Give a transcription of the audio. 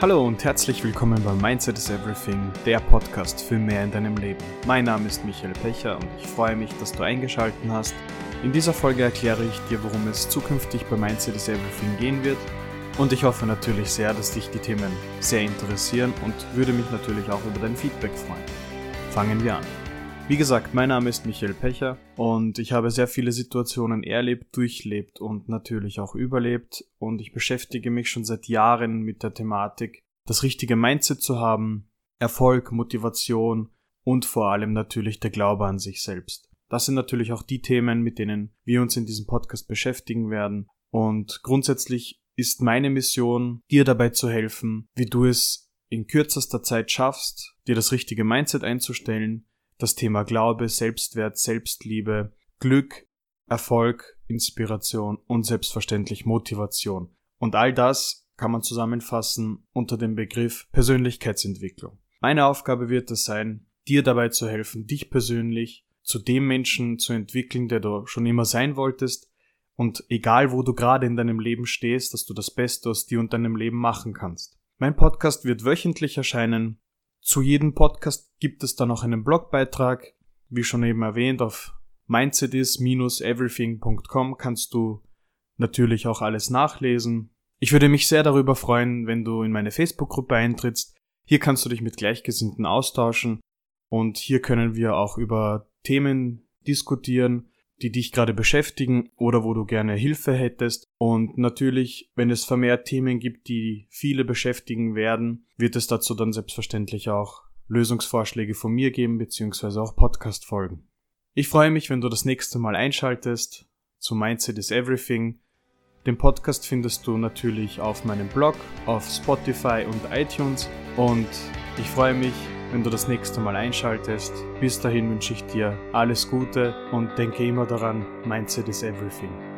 Hallo und herzlich willkommen bei Mindset is Everything, der Podcast für mehr in deinem Leben. Mein Name ist Michael Pecher und ich freue mich, dass du eingeschaltet hast. In dieser Folge erkläre ich dir, worum es zukünftig bei Mindset is Everything gehen wird. Und ich hoffe natürlich sehr, dass dich die Themen sehr interessieren und würde mich natürlich auch über dein Feedback freuen. Fangen wir an. Wie gesagt, mein Name ist Michael Pecher und ich habe sehr viele Situationen erlebt, durchlebt und natürlich auch überlebt und ich beschäftige mich schon seit Jahren mit der Thematik, das richtige Mindset zu haben, Erfolg, Motivation und vor allem natürlich der Glaube an sich selbst. Das sind natürlich auch die Themen, mit denen wir uns in diesem Podcast beschäftigen werden und grundsätzlich ist meine Mission, dir dabei zu helfen, wie du es in kürzester Zeit schaffst, dir das richtige Mindset einzustellen, das Thema Glaube, Selbstwert, Selbstliebe, Glück, Erfolg, Inspiration und selbstverständlich Motivation. Und all das kann man zusammenfassen unter dem Begriff Persönlichkeitsentwicklung. Meine Aufgabe wird es sein, dir dabei zu helfen, dich persönlich zu dem Menschen zu entwickeln, der du schon immer sein wolltest und egal wo du gerade in deinem Leben stehst, dass du das Beste aus dir und deinem Leben machen kannst. Mein Podcast wird wöchentlich erscheinen zu jedem Podcast gibt es dann noch einen Blogbeitrag. Wie schon eben erwähnt, auf mindsetis-everything.com kannst du natürlich auch alles nachlesen. Ich würde mich sehr darüber freuen, wenn du in meine Facebook-Gruppe eintrittst. Hier kannst du dich mit Gleichgesinnten austauschen und hier können wir auch über Themen diskutieren, die dich gerade beschäftigen oder wo du gerne Hilfe hättest. Und natürlich, wenn es vermehrt Themen gibt, die viele beschäftigen werden, wird es dazu dann selbstverständlich auch Lösungsvorschläge von mir geben, beziehungsweise auch Podcast-Folgen. Ich freue mich, wenn du das nächste Mal einschaltest zu Mindset is Everything. Den Podcast findest du natürlich auf meinem Blog, auf Spotify und iTunes und ich freue mich, wenn du das nächste Mal einschaltest. Bis dahin wünsche ich dir alles Gute und denke immer daran, Mindset is everything.